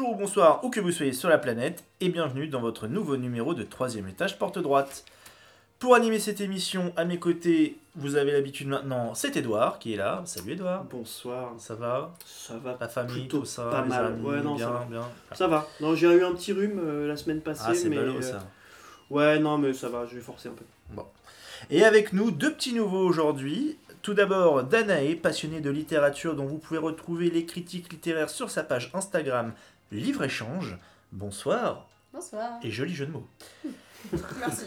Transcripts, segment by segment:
Bonjour ou bonsoir, où que vous soyez sur la planète, et bienvenue dans votre nouveau numéro de troisième étage porte droite. Pour animer cette émission, à mes côtés, vous avez l'habitude maintenant, c'est Edouard qui est là. Salut Edouard. Bonsoir. Ça va? Ça va La famille, plutôt tout ça, pas les mal. amis, Ouais, non, bien, ça va. bien. Ça va. Non, j'ai eu un petit rhume euh, la semaine passée, Ah, c'est mais ballot euh, ça. ouais, non, mais ça va. Je vais forcer un peu. Et avec nous, deux petits nouveaux aujourd'hui. Tout d'abord, Danae, passionnée de littérature dont vous pouvez retrouver les critiques littéraires sur sa page Instagram Livre Échange. Bonsoir Bonsoir. et joli jeu de mots. Merci.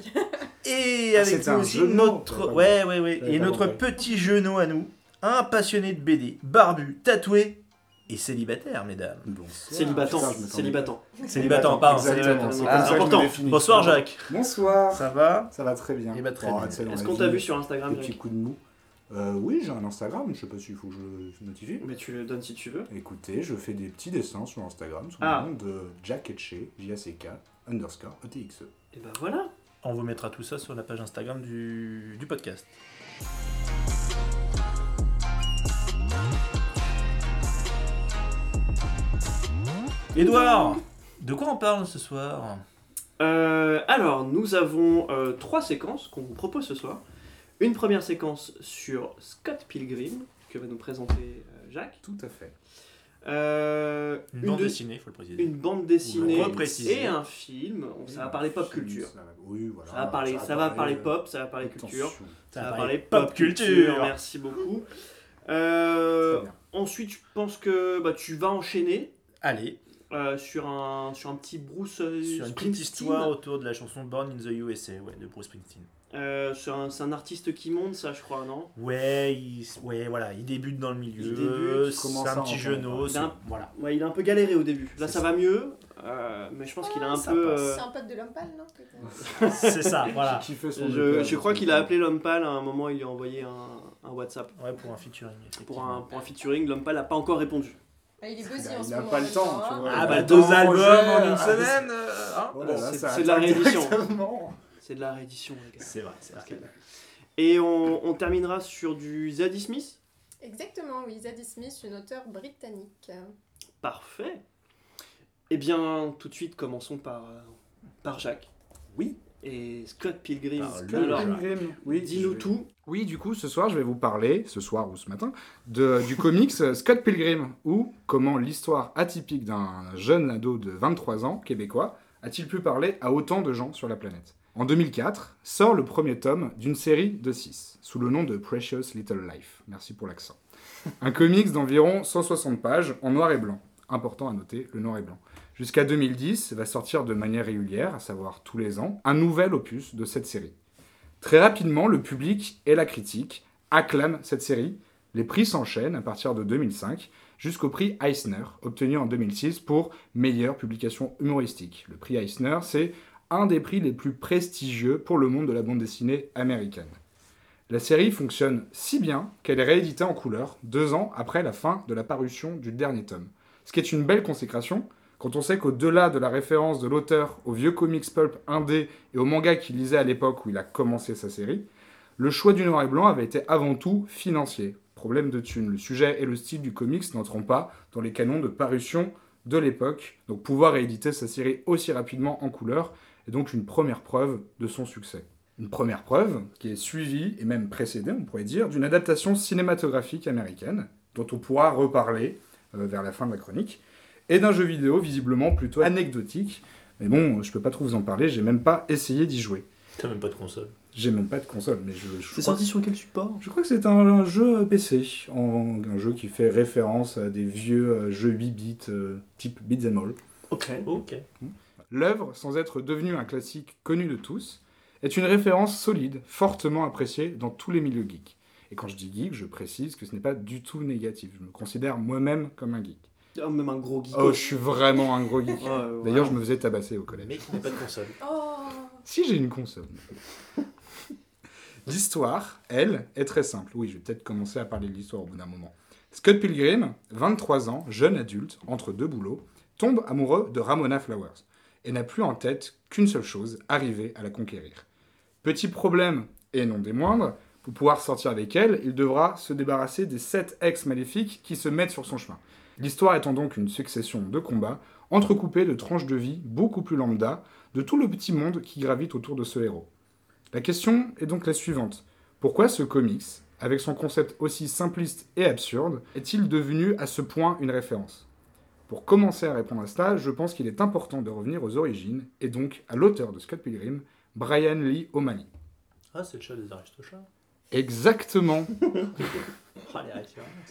Et Ah, avec nous un aussi notre, ouais, ouais, ouais, et notre petit genou à nous, un passionné de BD, barbu, tatoué et célibataire, mesdames. Bonsoir. Célibatant. Célibatant. Célibatant, pardon, c'est Ah, important. Bonsoir Jacques. Bonsoir. Ça va Ça va très bien. Eh ben, très Bon, bien. tu sais, dans Est-ce qu'on t'a vu sur Instagram Jacques coups de mou. Euh, oui, j'ai un Instagram, je sais pas s'il faut que je le notifie. Mais tu le donnes si tu veux. Écoutez, je fais des petits dessins sur Instagram sous Ah. le nom de Jack Etche, J-A-C-K, underscore ETXE. Et ben voilà. On vous mettra tout ça sur la page Instagram du, du podcast. Edouard, de quoi on parle ce soir? Euh, alors, nous avons euh, trois séquences qu'on vous propose ce soir. Une première séquence sur Scott Pilgrim que va nous présenter euh, Jacques. Tout à fait. Euh, Une une, bande deux- dessinée, faut le préciser. une bande dessinée et un film. Ça va parler pop culture. Ça va- Oui, voilà. Ça va parler, ça va parler euh, pop, ça va parler culture. Ça va parler pop culture. Merci beaucoup. Euh, ensuite, je pense que bah, tu vas enchaîner Allez, euh, sur, un, sur un petit Bruce sur une petite Springsteen. histoire autour de la chanson Born in the USA ouais, de Bruce Springsteen. Euh, sur un- c'est un artiste qui monte, ça, je crois, non? Ouais, il, ouais, voilà, il débute dans le milieu, Il débute, c'est un petit genou, c'est- voilà. Ouais, il a un peu galéré au début. Là, C'est ça ça. va mieux, euh, mais je pense qu'il a un peu. euh, C'est un pote de l'homme pâle, non C'est ça, voilà. Qui fait son je, je crois donc, qu'il a appelé l'homme pâle à un moment, il lui a envoyé un, un WhatsApp Ouais, pour un featuring. pour un, pour un featuring. L'homme pâle n'a pas encore répondu. Ah, Il est busy a- en ce il a moment. pas le même temps, tu hein. vois. Ah bah deux albums en une ah, semaine hein? Oh C'est- c'est de la réédition. C'est de la réédition, les gars. C'est vrai, c'est vrai. Et on, on terminera sur du Zadie Smith? Exactement, oui. Zadie Smith, une auteure britannique. Parfait. Eh bien, tout de suite, commençons par, euh, par Jacques. Oui. Et Scott Pilgrim. Par le Alors, Jacques. Oui, dis-nous tout. Oui, du coup, ce soir, je vais vous parler, ce soir ou ce matin, de, du comics Scott Pilgrim, ou comment l'histoire atypique d'un jeune ado de 23 ans, québécois, a-t-il pu parler à autant de gens sur la planète? En 2004, sort le premier tome d'une série de 6, sous le nom de Precious Little Life. Merci pour l'accent. Un comics d'environ 160 pages en noir et blanc. Important à noter, le noir et blanc. Jusqu'à 2010, va sortir de manière régulière, à savoir tous les ans, un nouvel opus de cette série. Très rapidement, le public et la critique acclament cette série. Les prix s'enchaînent à partir de 2005 jusqu'au prix Eisner, obtenu en 2006 pour meilleure publication humoristique. Le prix Eisner, c'est un des prix les plus prestigieux pour le monde de la bande dessinée américaine. La série fonctionne si bien qu'elle est rééditée en couleur deux ans après la fin de la parution du dernier tome. Ce qui est une belle consécration quand on sait qu'au-delà de la référence de l'auteur au vieux comics pulp indé et au manga qu'il lisait à l'époque où il a commencé sa série, le choix du noir et blanc avait été avant tout financier. Problème de thunes. Le sujet et le style du comics n'entront pas dans les canons de parution de l'époque, donc pouvoir rééditer sa série aussi rapidement en couleur est donc une première preuve de son succès. Une première preuve qui est suivie, et même précédée, on pourrait dire, d'une adaptation cinématographique américaine, dont on pourra reparler euh, vers la fin de la chronique, et d'un jeu vidéo visiblement plutôt anecdotique. Mais bon, je peux pas trop vous en parler, j'ai même pas essayé d'y jouer. T'as même pas de console. J'ai même pas de console, mais je, je C'est sorti sur quel support? Je crois que c'est un, un jeu PC, en- un jeu qui fait référence à des vieux euh, jeux 8 bits euh, type Beat'em All. Ok. Ok. L'œuvre, sans être devenue un classique connu de tous, est une référence solide, fortement appréciée dans tous les milieux geeks. Et quand je dis geek, je précise que ce n'est pas du tout négatif. Je me considère moi-même comme un geek. Oh, même un gros geek. Oh, je suis vraiment un gros geek. D'ailleurs, je me faisais tabasser au collège. Mais qui n'a pas de console? Oh Si j'ai une console. L'histoire, elle, est très simple. Oui, je vais peut-être commencer à parler de l'histoire au bout d'un moment. Scott Pilgrim, 23 ans, jeune adulte, entre deux boulots, tombe amoureux de Ramona Flowers et n'a plus en tête qu'une seule chose, arriver à la conquérir. Petit problème, et non des moindres, pour pouvoir sortir avec elle, il devra se débarrasser des sept ex maléfiques qui se mettent sur son chemin. L'histoire étant donc une succession de combats entrecoupé de tranches de vie beaucoup plus lambda de tout le petit monde qui gravite autour de ce héros. La question est donc la suivante. Pourquoi ce comics, avec son concept aussi simpliste et absurde, est-il devenu à ce point une référence? Pour commencer à répondre à cela, je pense qu'il est important de revenir aux origines, et donc à l'auteur de Scott Pilgrim, Brian Lee O'Malley. Ah, c'est le chat des Aristochats. Exactement Oh, les.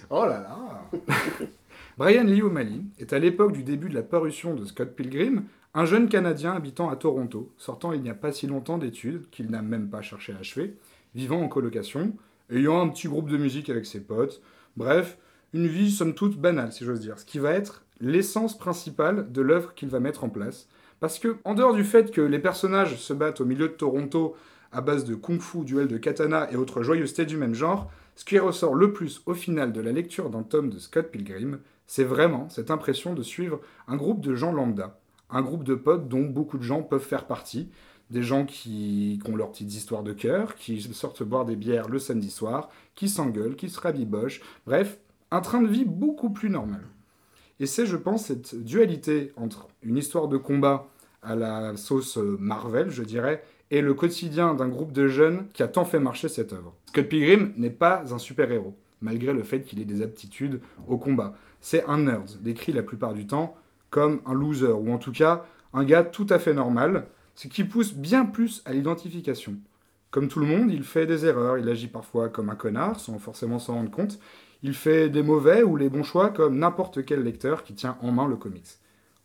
Oh là là Brian Lee O'Malley est à l'époque du début de la parution de Scott Pilgrim un jeune Canadien habitant à Toronto, sortant il n'y a pas si longtemps d'études, qu'il n'a même pas cherché à achever, vivant en colocation, ayant un petit groupe de musique avec ses potes, bref, une vie somme toute banale si j'ose dire, ce qui va être l'essence principale de l'œuvre qu'il va mettre en place. Parce que, en dehors du fait que les personnages se battent au milieu de Toronto à base de kung-fu, duel de katana et autres joyeusetés du même genre, ce qui ressort le plus au final de la lecture d'un tome de Scott Pilgrim, c'est vraiment cette impression de suivre un groupe de gens lambda, un groupe de potes dont beaucoup de gens peuvent faire partie, des gens qui, qui ont leurs petites histoires de cœur, qui sortent boire des bières le samedi soir, qui s'engueulent, qui se rabibochent, bref, un train de vie beaucoup plus normal. Et c'est, je pense, cette dualité entre une histoire de combat à la sauce euh, Marvel, je dirais, et le quotidien d'un groupe de jeunes qui a tant fait marcher cette œuvre. Scott Pilgrim n'est pas un super-héros, malgré le fait qu'il ait des aptitudes au combat. C'est un nerd, décrit la plupart du temps comme un loser, ou en tout cas un gars tout à fait normal, ce qui pousse bien plus à l'identification. Comme tout le monde, il fait des erreurs, il agit parfois comme un connard, sans forcément s'en rendre compte, il fait des mauvais ou les bons choix comme n'importe quel lecteur qui tient en main le comics.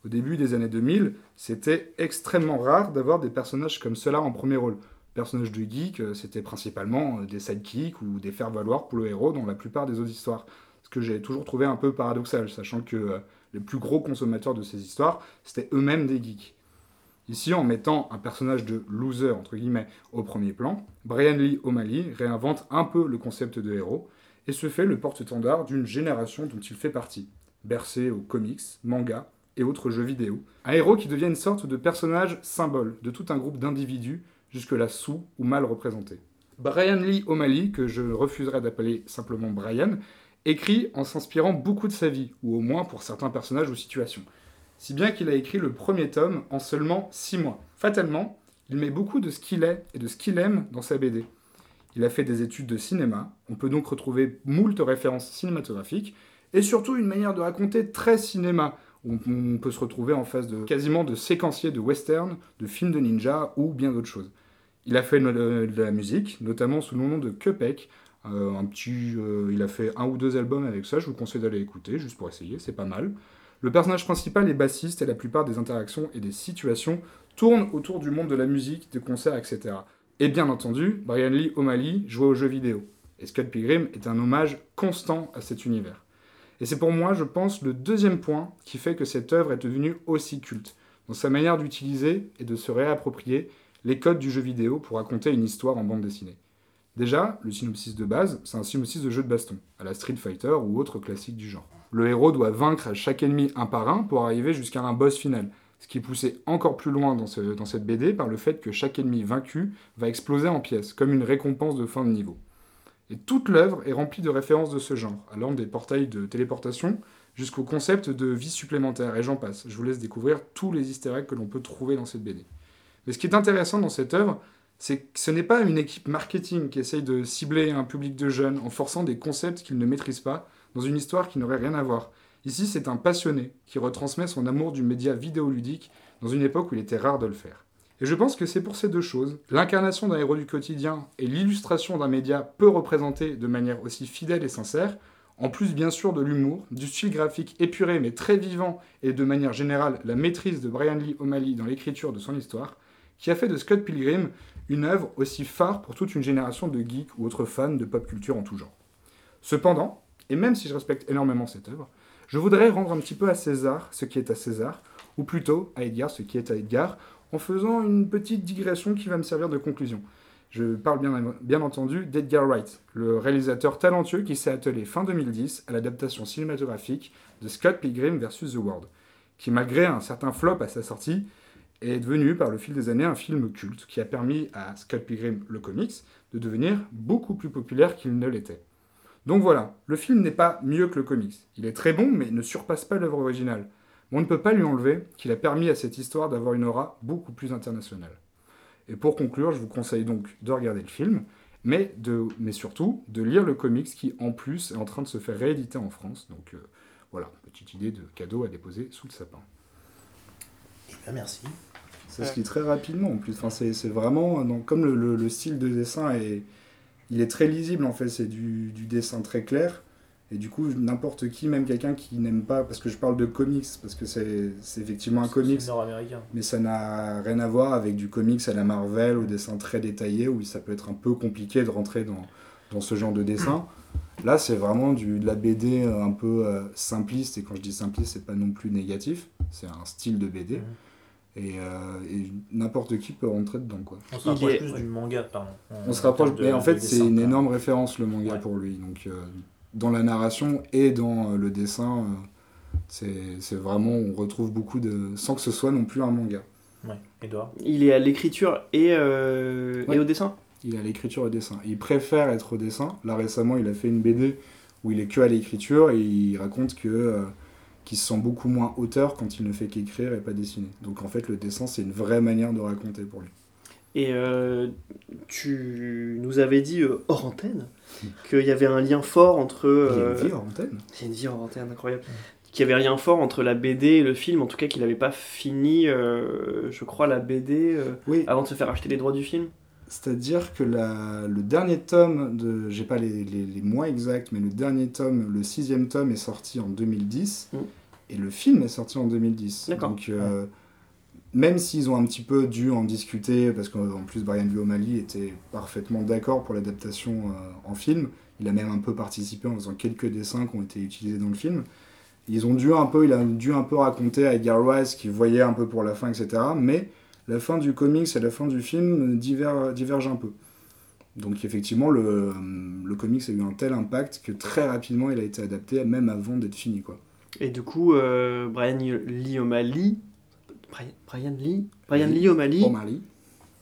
Au début des années 2000, c'était extrêmement rare d'avoir des personnages comme cela en premier rôle. Personnages de geek, euh, c'était principalement euh, des sidekicks ou des faire-valoir pour le héros dans la plupart des autres histoires. Ce que j'ai toujours trouvé un peu paradoxal, sachant que euh, les plus gros consommateurs de ces histoires, c'était eux-mêmes des geeks. Ici, en mettant un personnage de loser, entre guillemets, au premier plan, Brian Lee O'Malley réinvente un peu le concept de héros et se fait le porte-étendard d'une génération dont il fait partie, bercé aux comics, mangas et autres jeux vidéo. Un héros qui devient une sorte de personnage symbole de tout un groupe d'individus jusque-là sous ou mal représentés. Brian Lee O'Malley, que je refuserais d'appeler simplement Brian, écrit en s'inspirant beaucoup de sa vie, ou au moins pour certains personnages ou situations. Si bien qu'il a écrit le premier tome en seulement 6 mois. Fatalement, il met beaucoup de ce qu'il est et de ce qu'il aime dans sa BD. Il a fait des études de cinéma, on peut donc retrouver moult références cinématographiques, et surtout une manière de raconter très cinéma, où on peut se retrouver en face de quasiment de séquenciers de western, de films de ninja ou bien d'autres choses. Il a fait de la musique, notamment sous le nom de Cupek, euh, un petit, euh, il a fait un ou deux albums avec ça, je vous conseille d'aller écouter, juste pour essayer, c'est pas mal. Le personnage principal est bassiste et la plupart des interactions et des situations tournent autour du monde de la musique, des concerts, etc. Et bien entendu, Brian Lee O'Malley jouait aux jeux vidéo. Et Scott Pilgrim est un hommage constant à cet univers. Et c'est pour moi, je pense, le deuxième point qui fait que cette œuvre est devenue aussi culte, dans sa manière d'utiliser et de se réapproprier les codes du jeu vidéo pour raconter une histoire en bande dessinée. Déjà, le synopsis de base, c'est un synopsis de jeu de baston, à la Street Fighter ou autre classique du genre. Le héros doit vaincre chaque ennemi un par un pour arriver jusqu'à un boss final, ce qui est poussé encore plus loin dans, ce- dans cette BD par le fait que chaque ennemi vaincu va exploser en pièces, comme une récompense de fin de niveau. Et toute l'œuvre est remplie de références de ce genre, allant des portails de téléportation jusqu'au concept de vie supplémentaire, et j'en passe. Je vous laisse découvrir tous les easter que l'on peut trouver dans cette BD. Mais ce qui est intéressant dans cette œuvre, c'est que ce n'est pas une équipe marketing qui essaye de cibler un public de jeunes en forçant des concepts qu'ils ne maîtrisent pas dans une histoire qui n'aurait rien à voir. Ici, c'est un passionné qui retransmet son amour du média vidéoludique dans une époque où il était rare de le faire. Et je pense que c'est pour ces deux choses, l'incarnation d'un héros du quotidien et l'illustration d'un média peu représenté de manière aussi fidèle et sincère, en plus bien sûr de l'humour, du style graphique épuré mais très vivant et de manière générale la maîtrise de Brian Lee O'Malley dans l'écriture de son histoire, qui a fait de Scott Pilgrim une œuvre aussi phare pour toute une génération de geeks ou autres fans de pop culture en tout genre. Cependant, et même si je respecte énormément cette œuvre, je voudrais rendre un petit peu à César ce qui est à César, ou plutôt à Edgar ce qui est à Edgar, en faisant une petite digression qui va me servir de conclusion. Je parle bien, entendu d'Edgar Wright, le réalisateur talentueux qui s'est attelé fin 2010 à l'adaptation cinématographique de Scott Pilgrim vs. The World, qui malgré un certain flop à sa sortie, est devenu par le fil des années un film culte qui a permis à Scott Pilgrim, le comics, de devenir beaucoup plus populaire qu'il ne l'était. Donc voilà, le film n'est pas mieux que le comics. Il est très bon, mais ne surpasse pas l'œuvre originale. on ne peut pas lui enlever qu'il a permis à cette histoire d'avoir une aura beaucoup plus internationale. Et pour conclure, je vous conseille donc de regarder le film, mais, de, mais surtout de lire le comics qui, en plus, est en train de se faire rééditer en France. Donc euh, voilà, petite idée de cadeau à déposer sous le sapin. Eh ben, merci. Ça se lit très rapidement en plus. Enfin, c'est c'est vraiment, donc, comme le, le- le style de dessin est, il est très lisible en fait, c'est du, du dessin très clair. Et du coup, n'importe qui, même quelqu'un qui n'aime pas, parce que je parle de comics, parce que c'est effectivement un comics, C'est nord-américain. mais ça n'a rien à voir avec du comics à la Marvel, au dessin très détaillé, où ça peut être un peu compliqué de rentrer dans, dans ce genre de dessin. Là, c'est vraiment du, de la BD un peu euh, simpliste, et quand je dis simpliste, c'est pas non plus négatif, c'est un style de BD. Mhm. Et, euh, et n'importe qui peut rentrer dedans, quoi. On se rapproche est- plus ouais. du manga, pardon. On se rapproche, mais en fait, c'est une énorme référence, le manga, Ouais. pour lui. Donc, euh, dans la narration et dans euh, le dessin, euh, c'est c'est vraiment, on retrouve beaucoup de... sans que ce soit non plus un manga. Ouais, Edouard? Il est à l'écriture et, euh, Ouais. et au dessin? Il est à l'écriture et au dessin. Il préfère être au dessin. Là, récemment, il a fait une BD où il est que à l'écriture et il raconte que euh, qu'il se sent beaucoup moins auteur quand il ne fait qu'écrire et pas dessiner. Donc, en fait, le dessin, c'est une vraie manière de raconter pour lui. Et euh, tu nous avais dit euh, hors antenne qu'il y avait un lien fort entre. Il y a euh, une vie en antenne. C'est une vie hors antenne incroyable. Qu'il y avait rien fort entre la BD et le film, en tout cas qu'il n'avait pas fini, euh, je crois, la BD euh, Oui, avant de se faire acheter les droits du film. C'est-à-dire que la- le dernier tome de. J'ai pas les, les- les mois exacts, mais le dernier tome, le sixième tome, est sorti en 2010. Mm. Et le film est sorti en 2010. D'accord. Donc, euh, même s'ils ont un petit peu dû en discuter, parce qu'en plus, Brian Lee O'Malley était parfaitement d'accord pour l'adaptation euh, en film. Il a même un peu participé en faisant quelques dessins qui ont été utilisés dans le film. Ils ont dû un peu, il a dû un peu raconter à Edgar Wise qu'il voyait un peu pour la fin, etc. Mais la fin du comics et la fin du film diver- divergent un peu. Donc effectivement, le, le comics a eu un tel impact que très rapidement il a été adapté, même avant d'être fini. Quoi. Et du coup, euh, Brian Lee O'Malley. Brian, Brian Lee Brian Lee Lee O'Malley. O'Malley.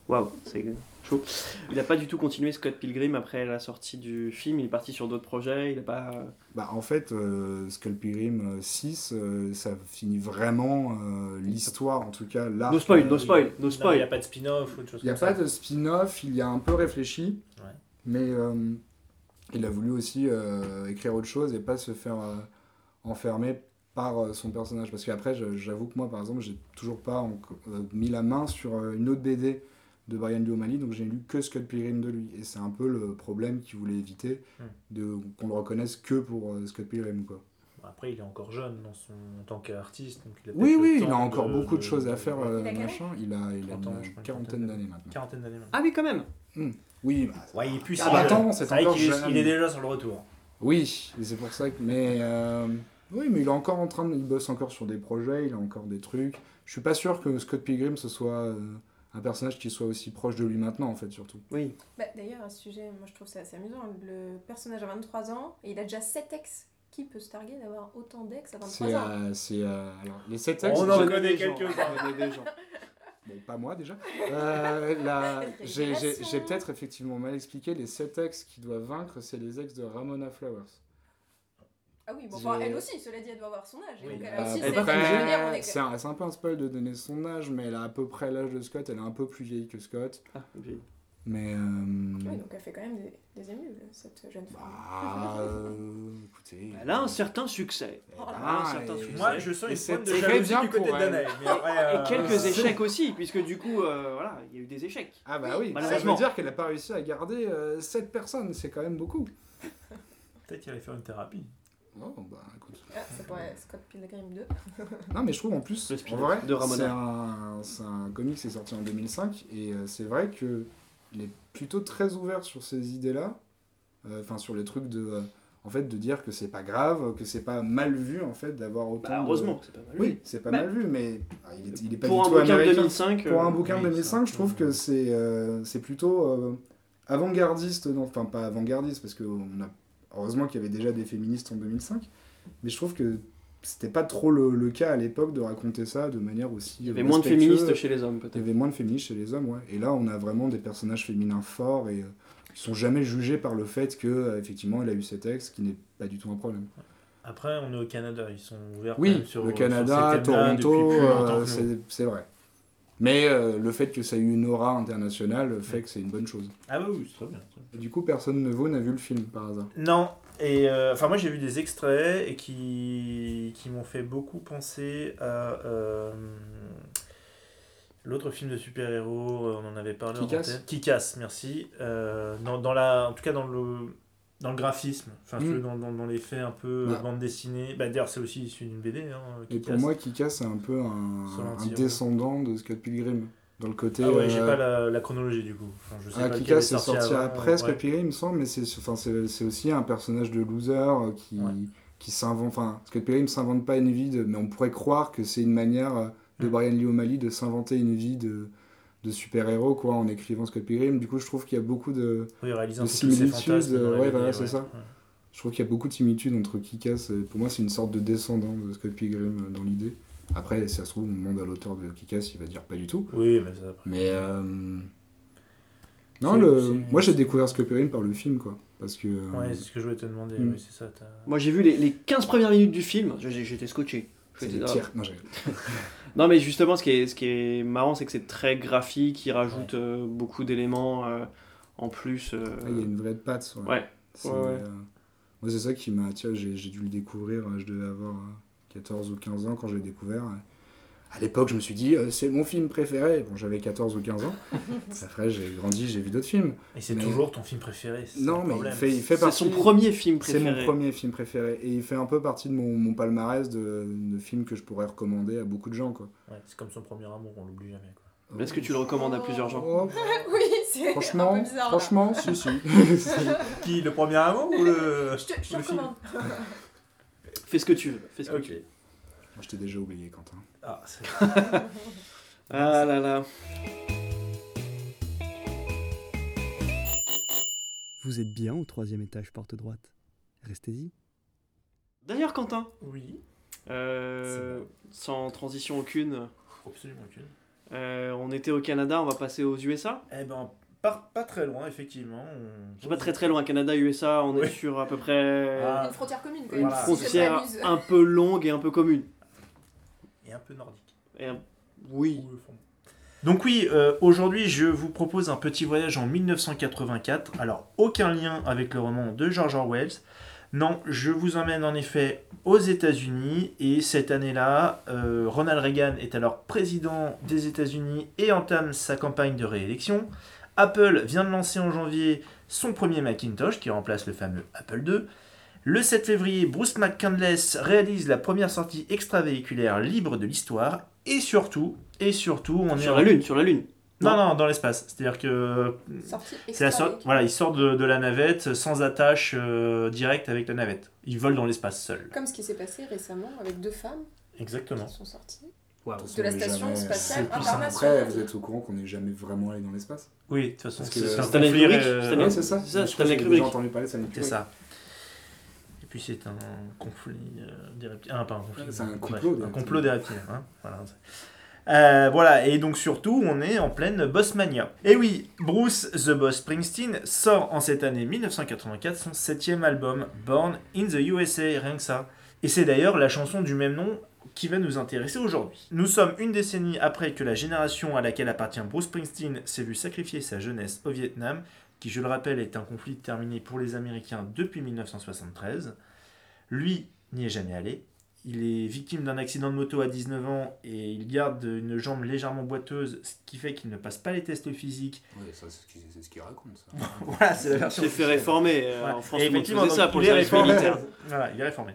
Waouh, c'est chaud. Il n'a pas du tout continué Scott Pilgrim après la sortie du film. Il est parti sur d'autres projets. Il a pas. Bah, en fait, euh, Skull Pilgrim euh, 6, euh, ça finit vraiment euh, l'histoire, en tout cas là. No spoil, no Il- spoil, no Non, Il n'y spoil. a pas de spin-off ou autre chose Il n'y a comme pas ça. de spin-off, il y a un peu réfléchi, Ouais. mais euh, il a voulu aussi euh, écrire autre chose et pas se faire enfermer par euh, son personnage. Parce qu'après, j'avoue que moi, par exemple, j'ai toujours pas euh, mis la main sur euh, une autre BD de Brian O'Malley, donc j'ai lu que Skull Pilgrim de lui. Et c'est un peu le problème qu'il voulait éviter, Hmm. de qu'on le reconnaisse que pour Skull Pilgrim. Quoi. Après, il est encore jeune dans son... en tant qu'artiste. donc il a Oui, oui, il a encore beaucoup de choses à faire, Il machin. Il a, il a 30 ans, une quarantaine d'années maintenant. Quarantaine d'années maintenant. Ah oui, quand même. Oui, bah, Ouais, il est plus Ah bah attends, c'est encore qu'il est- jeune. il est déjà sur le retour. Oui, c'est pour ça que. Mais euh, oui, mais il est encore en train de. Il bosse encore sur des projets, il a encore des trucs. Je suis pas sûr que Scott Pilgrim ce soit euh, un personnage qui soit aussi proche de lui maintenant, en fait, surtout. Oui. Bah, D'ailleurs, à ce sujet, moi je trouve ça assez amusant. Le personnage a 23 ans et il a déjà 7 ex. Qui peut se targuer d'avoir autant d'ex à 23 C'est. ans? euh, c'est, euh, alors, les 7 On ex. en je- connaît quelques-uns. Des gens. Bon, pas moi déjà. Euh, j'ai, j'ai- Révélation. j'ai peut-être effectivement mal expliqué. Les 7 ex qu'il doit vaincre, c'est les ex de Ramona Flowers. Ah oui, bon, enfin, elle aussi, cela dit, elle doit avoir son âge. et Oui, donc euh, elle aussi, elle c'est un, un peu un spoil de donner son âge, mais elle a à peu près l'âge de Scott. Elle est un peu plus vieille que Scott. Ah, ok. Mais. euh, Oui, donc elle fait quand même des, des émules, cette jeune femme. Bah, euh, écoutez. Elle a un certain succès. Oh là Elle là. a un Ah, certain succès. Moi, je sens une pointe de très jalousie bien du côté de elle. Danae. Mais après, Et euh, quelques échecs aussi, puisque du coup, euh, voilà, il y a eu des échecs. Ah bah oui, ça veut dire qu'elle a pas réussi à garder 7 personnes, c'est quand même beaucoup. Peut-être qu'il allait faire une thérapie. Oh, bah écoute. Ah, ça pourrait être Scott Pilgrim 2. Non mais je trouve en plus, en vrai, de c'est un, c'est un comic qui est sorti en 2005 et euh, c'est vrai que il est plutôt très ouvert sur ces idées-là, Euh, enfin sur les trucs de, euh, en fait, de dire que c'est pas grave, que c'est pas mal vu en fait d'avoir autant. Bah, de- heureusement, c'est pas mal. Oui, c'est pas Bah, mal vu, mais ah, il, est, il est pas Pour du un tout bouquin de américain. 2005. Pour un bouquin de oui, 2005, ça, je trouve que c'est euh, c'est plutôt euh, avant-gardiste, non, enfin pas avant-gardiste, parce que on a, heureusement qu'il y avait déjà des féministes en 2005, mais je trouve que c'était pas trop le, le cas à l'époque de raconter ça de manière aussi. Il y avait moins de féministes chez les hommes, Il y peut-être. avait moins de féministes chez les hommes, ouais. Et là, on a vraiment des personnages féminins forts et euh, qui sont jamais jugés par le fait que, euh, effectivement, elle a eu cet ex, qui n'est pas du tout un problème. Après, on est au Canada, ils sont ouverts Oui, sur le sur Canada, ces depuis Toronto, euh, c'est vrai. Mais euh, le fait que ça ait eu une aura internationale fait que c'est une bonne chose. Ah bah oui, c'est très bien. Et du coup, personne ne vaut n'a vu le film par hasard. Non, et euh, enfin moi j'ai vu des extraits et qui, qui m'ont fait beaucoup penser à euh, l'autre film de super-héros, on en avait parlé. en Kick-Ass antenne. Kick-Ass, merci. Dans, dans la, en tout cas dans le, dans le graphisme, enfin Mm. dans, dans, dans les faits un peu Bah. bande dessinée. Bah, D'ailleurs c'est aussi issu d'une BD. Hein, Et pour moi, Kika, c'est un peu un, descendant de Scott Pilgrim. Dans le côté. Ah ouais, j'ai euh, pas la, la chronologie du coup. Enfin, je sais Ah, pas Kika, est c'est sorti avant, après Scott. Pilgrim, il me semble, mais c'est enfin, aussi un personnage de loser euh, qui, Ouais. qui s'invente. Enfin, Scott Pilgrim s'invente pas une vie, de- mais on pourrait croire que c'est une manière euh, de Mm. Brian Lee O'Malley de s'inventer une vie de, de super-héros quoi, en écrivant Scott Pilgrim. Du coup, je trouve qu'il y a beaucoup de. Oui, similitudes, la ouais, voilà, c'est ouais. ça. Ouais. Je trouve qu'il y a beaucoup de similitudes entre Kikas. Pour moi, c'est une sorte de descendant de Scott Pilgrim euh, dans l'idée. Après, si ça se trouve, on demande à l'auteur de Kikas, il va dire pas du tout. Oui, mais ça après. Mais euh, non, le... moi j'ai découvert Scott Pilgrim par le film, quoi. Parce que. euh, Ouais, c'est ce que je voulais te demander. Mm. Oui, c'est ça. Moi j'ai vu les, les 15 premières minutes du film, j'étais scotché. C'est le. Non, mais justement ce qui est, ce qui est marrant c'est que c'est très graphique, il rajoute euh, beaucoup d'éléments euh, en plus. euh, Ah, il y a une vraie patte. Ouais. Ouais. C'est, Ouais, ouais. ça qui m'a. Tiens, j'ai, dû le découvrir. Je devais avoir euh, 14 ou 15 ans quand je l'ai découvert. À l'époque, je me suis dit, euh, c'est mon film préféré. Bon, j'avais 14 ou 15 ans. Après, j'ai grandi, j'ai vu d'autres films. Et c'est Mais- toujours ton film préféré. c'est Non, mais il fait, il fait C'est partie. son premier film C'est préféré. mon premier film préféré. Et il fait un peu partie de mon, mon palmarès de, de films que je pourrais recommander à beaucoup de gens, quoi. Ouais, c'est comme son premier amour, on l'oublie jamais. Quoi. Est-ce que tu le recommandes à plusieurs gens Oh, oui, c'est un Franchement, peu bizarre. franchement, si, si. Qui, le premier amour ou le. Je te, je te le film recommande. Fais ce que tu veux. Fais ce que tu veux. Moi, je t'ai déjà oublié, Quentin. Ah, c'est- Ah là là. Vous êtes bien au troisième étage, porte droite. Restez-y. D'ailleurs Quentin, Oui, euh, sans transition aucune, absolument aucune. euh, on était au Canada, on va passer aux USA. Eh ben, pas, pas très loin, effectivement. on- C'est pas très très loin, Canada, USA, on est sur à peu près Ah. Une frontière commune, quand une. Voilà. frontière un peu longue et un peu commune. Un peu nordique. Et un- Oui. Donc oui, euh, aujourd'hui je vous propose un petit voyage en 1984. Alors aucun lien avec le roman de George Orwell. Non, je vous emmène en effet aux États-Unis et cette année-là, euh, Ronald Reagan est alors président des États-Unis et entame sa campagne de réélection. Apple vient de lancer en janvier son premier Macintosh qui remplace le fameux Apple II. Le 7 février, Bruce McCandless réalise la première sortie extravéhiculaire libre de l'histoire et surtout, et surtout, on est Sur la Lune, sur la Lune. Non, non, dans l'espace. C'est-à-dire que Sortie c'est la sorte, voilà, ils sortent de, de la navette sans attache euh, directe avec la navette. Ils volent dans l'espace seuls. Comme ce qui s'est passé récemment avec deux femmes Exactement. qui sont sorties. Waouh. De la station jamais- spatiale Après, internationale. vous êtes au courant qu'on n'est jamais vraiment allé dans l'espace Oui, de toute façon, c'est un Stanley conflit, Kubrick, euh, c'est ça. Stanley j'ai Kubrick. entendu parler de Stanley C'est ça. Et puis c'est un conflit euh, des reptiles. Ah, pas un conflit. C'est un Bref, complot des un reptiles. complot des reptiles. hein, Voilà. Euh, voilà, et donc surtout, on est en pleine Bossmania. Et oui, Bruce The Boss Springsteen sort en cette année 1984 son septième album, Born in the USA, rien que ça. Et c'est d'ailleurs la chanson du même nom qui va nous intéresser aujourd'hui. Nous sommes une décennie après que la génération à laquelle appartient Bruce Springsteen s'est vue sacrifier sa jeunesse au Vietnam, qui je le rappelle est un conflit terminé pour les Américains depuis 1973. Lui n'y est jamais allé. Il est victime d'un accident de moto à 19 ans et il garde une jambe légèrement boiteuse, ce qui fait qu'il ne passe pas les tests physiques. Ouais, ça, c'est ce qu'il c'est ce qu'il raconte, ça. voilà, c'est la version. s'est fait réformer. euh. En France, Et effectivement, ça pour il. Voilà, il est réformé.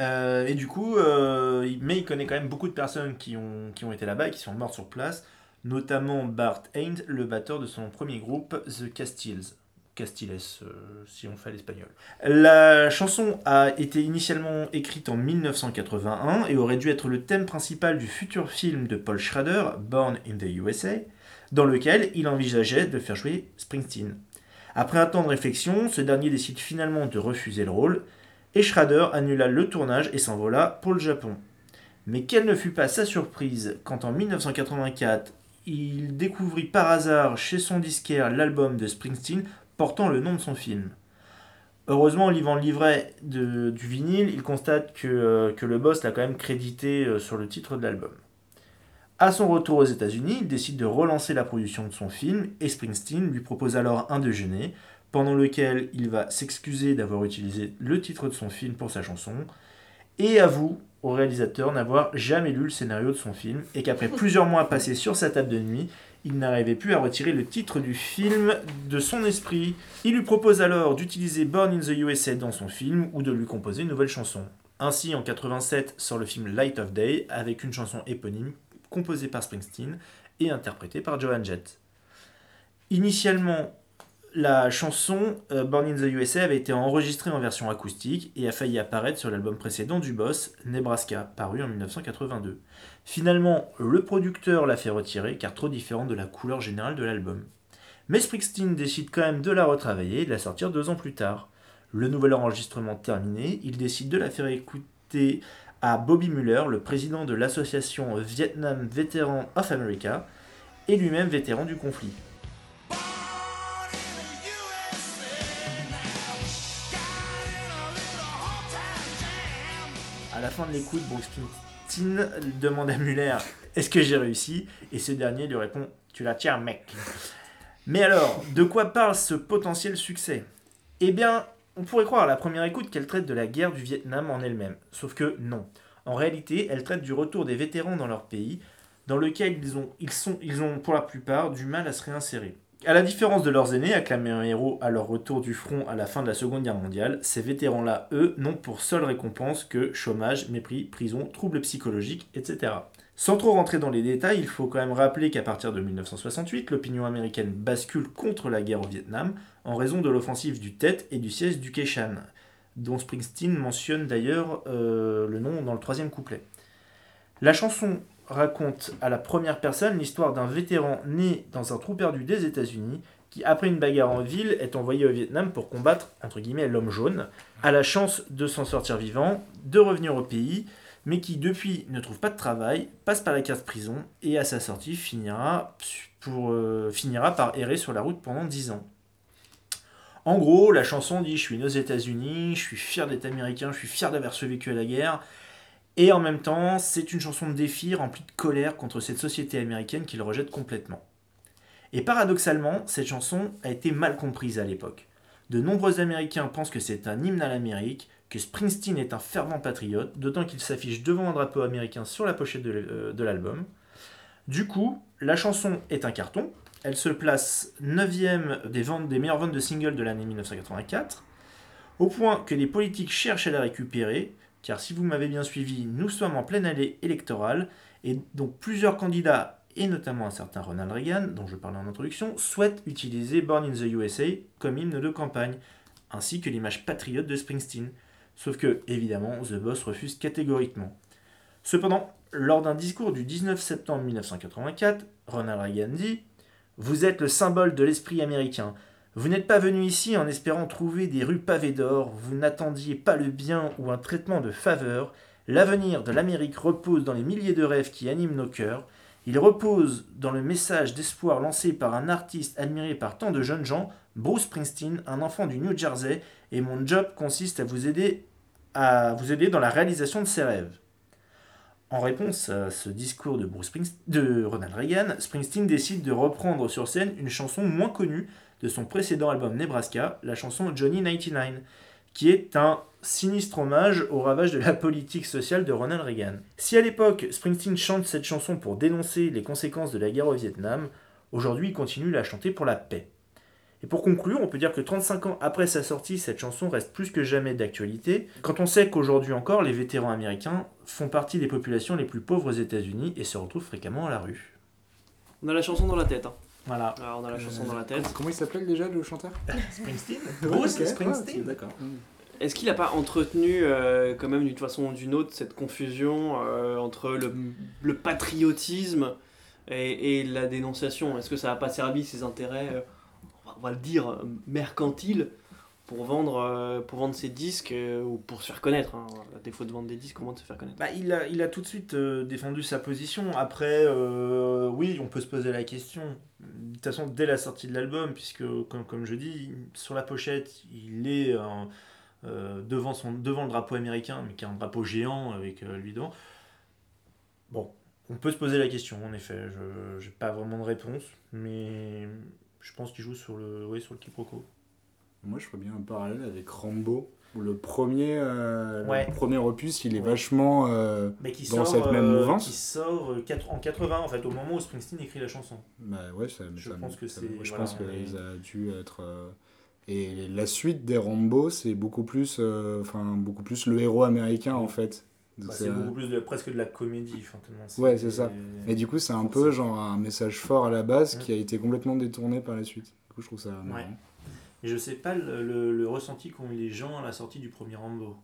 Euh, et du coup, euh, il- mais il connaît quand même beaucoup de personnes qui ont, qui ont été là-bas et qui sont mortes sur place, notamment Bart Haines, le batteur de son premier groupe, The Castiles. Castiles, euh, si on fait l'espagnol. La chanson a été initialement écrite en 1981 et aurait dû être le thème principal du futur film de Paul Schrader, Born in the USA, dans lequel il envisageait de faire jouer Springsteen. Après un temps de réflexion, ce dernier décide finalement de refuser le rôle, et Schrader annula le tournage et s'envola pour le Japon. Mais quelle ne fut pas sa surprise quand en 1984, il découvrit par hasard chez son disquaire l'album de Springsteen portant le nom de son film. Heureusement, en livrant le livret de- du vinyle, il constate que, euh, le boss l'a quand même crédité euh, sur le titre de l'album. À son retour aux États-Unis, il décide de relancer la production de son film et Springsteen lui propose alors un déjeuner pendant lequel il va s'excuser d'avoir utilisé le titre de son film pour sa chanson et avoue au réalisateur n'avoir jamais lu le scénario de son film et qu'après plusieurs mois passés sur sa table de nuit, il n'arrivait plus à retirer le titre du film de son esprit. Il lui propose alors d'utiliser Born in the USA dans son film ou de lui composer une nouvelle chanson. Ainsi, en 87 sort le film Light of Day avec une chanson éponyme composée par Springsteen et interprétée par Joan Jett. Initialement, la chanson euh, Born in the USA avait été enregistrée en version acoustique et a failli apparaître sur l'album précédent du boss, Nebraska, paru en 1982. Finalement, le producteur l'a fait retirer car trop différente de la couleur générale de l'album. Mais Springsteen décide quand même de la retravailler et de la sortir deux ans plus tard. Le nouvel enregistrement terminé, il décide de la faire écouter à Bobby Muller, le président de l'association Vietnam Veterans of America, et lui-même vétéran du conflit. La fin de l'écoute, Bruce Springsteen demande à Muller Est-ce que j'ai réussi? Et ce dernier lui répond Tu la tiens, mec. Mais alors, de quoi parle ce potentiel succès? Eh bien, on pourrait croire à la première écoute qu'elle traite de la guerre du Vietnam en elle-même. Sauf que non. En réalité, elle traite du retour des vétérans dans leur pays, dans lequel ils ont, pour la plupart du mal à se réinsérer. À la différence de leurs aînés, acclamés en héros à leur retour du front à la fin de la Seconde Guerre mondiale, ces vétérans-là, eux, n'ont pour seule récompense que chômage, mépris, prison, troubles psychologiques, etc. Sans trop rentrer dans les détails, il faut quand même rappeler qu'à partir de 1968, l'opinion américaine bascule contre la guerre au Vietnam en raison de l'offensive du Tet et du siège du Keishan, dont Springsteen mentionne d'ailleurs euh, le nom dans le troisième couplet. La chanson raconte à la première personne l'histoire d'un vétéran né dans un trou perdu des États-Unis qui, après une bagarre en ville, est envoyé au Vietnam pour combattre, entre guillemets, l'homme jaune, a la chance de s'en sortir vivant, de revenir au pays, mais qui depuis ne trouve pas de travail, passe par la case prison et à sa sortie finira, euh, finira par errer sur la route pendant 10 ans. En gros, la chanson dit Je suis né aux États-Unis, je suis fier d'être américain, je suis fier d'avoir survécu à la guerre. Et en même temps, c'est une chanson de défi remplie de colère contre cette société américaine qu'il rejette complètement. Et paradoxalement, cette chanson a été mal comprise à l'époque. De nombreux Américains pensent que c'est un hymne à l'Amérique, que Springsteen est un fervent patriote, d'autant qu'il s'affiche devant un drapeau américain sur la pochette de, euh, l'album. Du coup, la chanson est un carton, elle se place 9ème des, ventes, des meilleures ventes de singles de l'année 1984, au point que les politiques cherchent à la récupérer, car si vous m'avez bien suivi, nous sommes en pleine allée électorale, et donc plusieurs candidats, et notamment un certain Ronald Reagan, dont je parlais en introduction, souhaitent utiliser Born in the USA comme hymne de campagne, ainsi que l'image patriote de Springsteen. Sauf que, évidemment, The Boss refuse catégoriquement. Cependant, lors d'un discours du 19 septembre 1984, Ronald Reagan dit Vous êtes le symbole de l'esprit américain. Vous n'êtes pas venu ici en espérant trouver des rues pavées d'or, vous n'attendiez pas le bien ou un traitement de faveur. L'avenir de l'Amérique repose dans les milliers de rêves qui animent nos cœurs. Il repose dans le message d'espoir lancé par un artiste admiré par tant de jeunes gens, Bruce Springsteen, un enfant du New Jersey, et mon job consiste à vous aider à vous aider dans la réalisation de ses rêves. En réponse à ce discours de, Ronald Reagan, Springsteen décide de reprendre sur scène une chanson moins connue de son précédent album Nebraska, la chanson Johnny 99, qui est un sinistre hommage au ravage de la politique sociale de Ronald Reagan. Si à l'époque Springsteen chante cette chanson pour dénoncer les conséquences de la guerre au Vietnam, aujourd'hui il continue à la chanter pour la paix. Et pour conclure, on peut dire que 35 ans après sa sortie, cette chanson reste plus que jamais d'actualité, quand on sait qu'aujourd'hui encore, les vétérans américains font partie des populations les plus pauvres aux États-Unis et se retrouvent fréquemment à la rue. On a la chanson dans la tête. hein. Voilà. Alors, on a la chanson Euh, dans la tête. Comment il s'appelle déjà le chanteur Springsteen Bruce Springsteen D'accord. Est-ce qu'il n'a pas entretenu, euh, quand même, d'une façon ou d'une autre, cette confusion euh, entre le, le patriotisme et, et la dénonciation? Est-ce que ça n'a pas servi ses intérêts, euh, on va- on va le dire, mercantiles pour vendre, euh, pour vendre ses disques euh, ou pour se faire connaître. Hein. À défaut de vendre des disques, comment de se faire connaître? Bah, il, a, il a tout de suite euh, défendu sa position. Après, oui, on peut se poser la question. De toute façon, dès la sortie de l'album, puisque, comme, comme je dis, sur la pochette, il est devant, son, devant le drapeau américain, mais qui est un drapeau géant avec lui devant. Bon, on peut se poser la question, en effet. Je n'ai pas vraiment de réponse, mais je pense qu'il joue sur le, oui, sur le quiproquo. Moi, je ferais bien un parallèle avec Rambo. Le premier, euh, Ouais. le premier opus, il est Ouais. vachement. euh, Mais qui Dans sort, cette même euh, mouvance qui sort euh, en 80, en fait, au moment où Springsteen écrit la chanson. Bah ouais, ça, Je ça- pense que c'est- Je voilà, pense qu'ils a dû être. Et la suite des Rambo, c'est beaucoup plus, euh, enfin beaucoup plus le héros américain en fait. Bah, c'est, euh, beaucoup plus de, presque de la comédie. enfin, tellement Ouais, c'est ça. Mais du coup, c'est un peu genre un message fort à la base Mm. qui a été complètement détourné par la suite. Du coup, je trouve ça. Ouais. Et je sais pas le, le- le ressenti qu'ont eu les gens à la sortie du premier Rambo.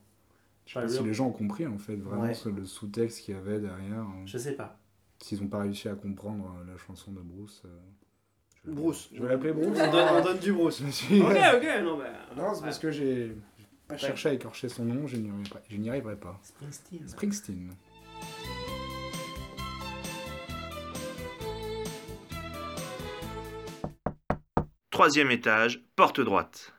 Je sais pas si les gens ont compris en fait vraiment Ouais. le sous-texte qu'il y avait derrière. hein. Je sais pas. S'ils n'ont pas réussi à comprendre euh, la chanson de Bruce. euh, je Bruce. Je vais l'appeler Bruce. On donne, on donne du Bruce. Suis- ok, ok, non, mais. Non, c'est parce que j'ai pas Ouais. cherché à écorcher son nom, je n'y arriverai pas. Je n'y arriverai pas. Springsteen. Springsteen. Troisième étage, porte droite.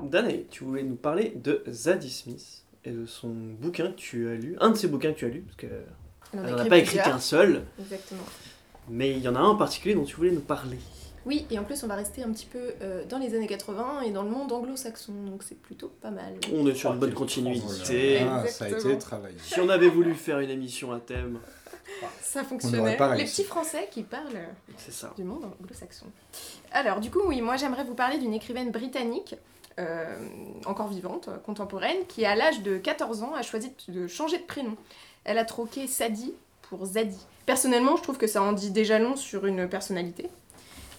Danae, tu voulais nous parler de Zadie Smith et de son bouquin que tu as lu, un de ses bouquins que tu as lu, parce qu'elle On en n'en a pas écrit qu'un seul, Exactement. mais il y en a un en particulier dont tu voulais nous parler. Oui, et en plus, on va rester un petit peu euh, dans les années 80 et dans le monde anglo-saxon, donc c'est plutôt pas mal. On est sur une bonne continuité. Ah, ça a été travaillé. Si on avait voulu faire une émission à thème, Ça fonctionnait. Les petits Français qui parlent c'est ça. du monde anglo-saxon. Alors, du coup, oui, moi j'aimerais vous parler d'une écrivaine britannique, euh, encore vivante, euh, contemporaine, qui à l'âge de 14 ans a choisi de changer de prénom. Elle a troqué Sadie pour Zadie. Personnellement, je trouve que ça en dit déjà long sur une personnalité.